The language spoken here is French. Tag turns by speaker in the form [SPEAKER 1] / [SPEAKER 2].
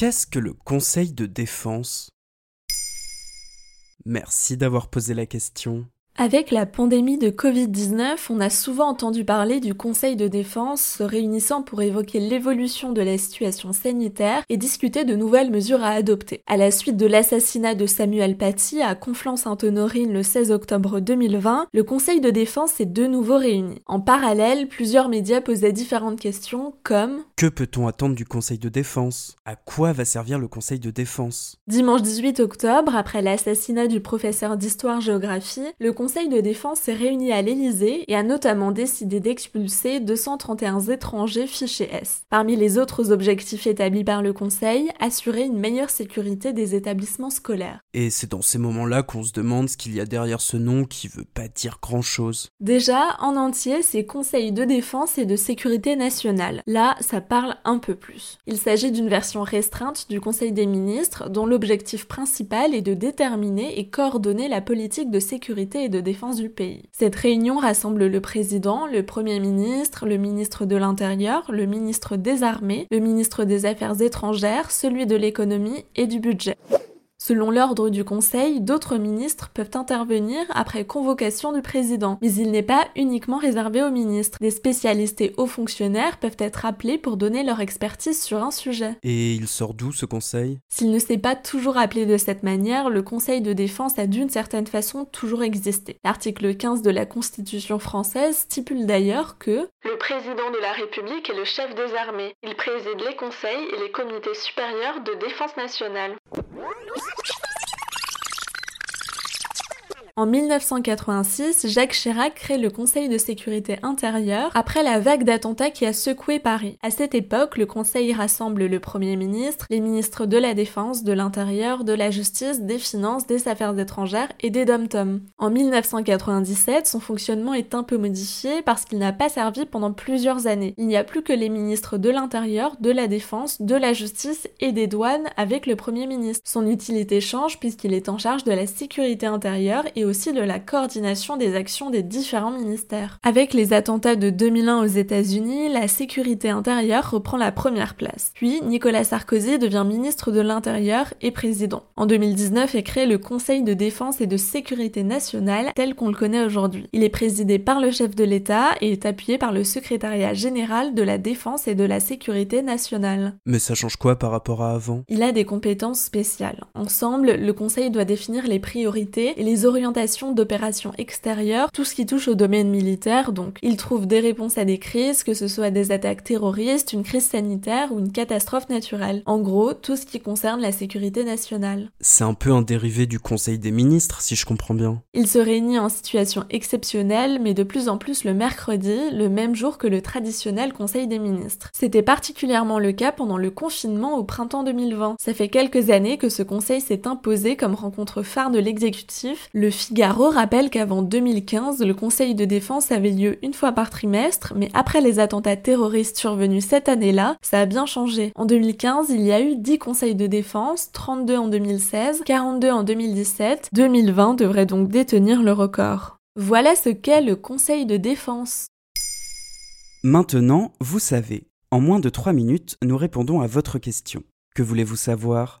[SPEAKER 1] Qu'est-ce que le Conseil de défense? Merci d'avoir posé la question.
[SPEAKER 2] Avec la pandémie de Covid-19, on a souvent entendu parler du Conseil de défense se réunissant pour évoquer l'évolution de la situation sanitaire et discuter de nouvelles mesures à adopter. À la suite de l'assassinat de Samuel Paty à Conflans-Sainte-Honorine le 16 octobre 2020, le Conseil de défense est de nouveau réuni. En parallèle, plusieurs médias posaient différentes questions comme
[SPEAKER 1] Que peut-on attendre du Conseil de défense? À quoi va servir le Conseil de défense?
[SPEAKER 2] Dimanche 18 octobre, après l'assassinat du professeur d'histoire-géographie, le Conseil de défense s'est réuni à l'Élysée et a notamment décidé d'expulser 231 étrangers fichés S. Parmi les autres objectifs établis par le Conseil, assurer une meilleure sécurité des établissements scolaires.
[SPEAKER 1] Et c'est dans ces moments-là qu'on se demande ce qu'il y a derrière ce nom qui veut pas dire grand-chose.
[SPEAKER 2] Déjà, en entier, c'est Conseil de défense et de sécurité nationale. Là, ça parle un peu plus. Il s'agit d'une version restreinte du Conseil des ministres dont l'objectif principal est de déterminer et coordonner la politique de sécurité et de défense du pays. Cette réunion rassemble le président, le premier ministre, le ministre de l'Intérieur, le ministre des Armées, le ministre des Affaires étrangères, celui de l'économie et du budget. Selon l'ordre du Conseil, d'autres ministres peuvent intervenir après convocation du président, mais il n'est pas uniquement réservé aux ministres. Des spécialistes et hauts fonctionnaires peuvent être appelés pour donner leur expertise sur un sujet.
[SPEAKER 1] Et il sort d'où ce conseil?
[SPEAKER 2] S'il ne s'est pas toujours appelé de cette manière, le Conseil de défense a d'une certaine façon toujours existé. L'article 15 de la Constitution française stipule d'ailleurs que le président de la République est le chef des armées. Il préside les conseils et les comités supérieurs de défense nationale. What? En 1986, Jacques Chirac crée le Conseil de sécurité intérieure après la vague d'attentats qui a secoué Paris. À cette époque, le Conseil rassemble le Premier ministre, les ministres de la Défense, de l'Intérieur, de la Justice, des Finances, des Affaires étrangères et des dom-tom. En 1997, son fonctionnement est un peu modifié parce qu'il n'a pas servi pendant plusieurs années. Il n'y a plus que les ministres de l'Intérieur, de la Défense, de la Justice et des douanes avec le Premier ministre. Son utilité change puisqu'il est en charge de la sécurité intérieure aussi de la coordination des actions des différents ministères. Avec les attentats de 2001 aux États-Unis, la sécurité intérieure reprend la première place. Puis Nicolas Sarkozy devient ministre de l'Intérieur et président. En 2019 est créé le Conseil de défense et de sécurité nationale tel qu'on le connaît aujourd'hui. Il est présidé par le chef de l'État et est appuyé par le secrétariat général de la défense et de la sécurité nationale.
[SPEAKER 1] Mais ça change quoi par rapport à avant?
[SPEAKER 2] Il a des compétences spéciales. Ensemble, le Conseil doit définir les priorités et les orientations d'opérations extérieures, tout ce qui touche au domaine militaire, donc il trouve des réponses à des crises, que ce soit des attaques terroristes, une crise sanitaire ou une catastrophe naturelle. En gros, tout ce qui concerne la sécurité nationale.
[SPEAKER 1] C'est un peu un dérivé du Conseil des ministres, si je comprends bien.
[SPEAKER 2] Il se réunit en situation exceptionnelle, mais de plus en plus le mercredi, le même jour que le traditionnel Conseil des ministres. C'était particulièrement le cas pendant le confinement au printemps 2020. Ça fait quelques années que ce conseil s'est imposé comme rencontre phare de l'exécutif, le Figaro rappelle qu'avant 2015, le Conseil de défense avait lieu une fois par trimestre, mais après les attentats terroristes survenus cette année-là, ça a bien changé. En 2015, il y a eu 10 conseils de défense, 32 en 2016, 42 en 2017, 2020 devrait donc détenir le record. Voilà ce qu'est le Conseil de défense.
[SPEAKER 1] Maintenant, vous savez. En moins de 3 minutes, nous répondons à votre question. Que voulez-vous savoir?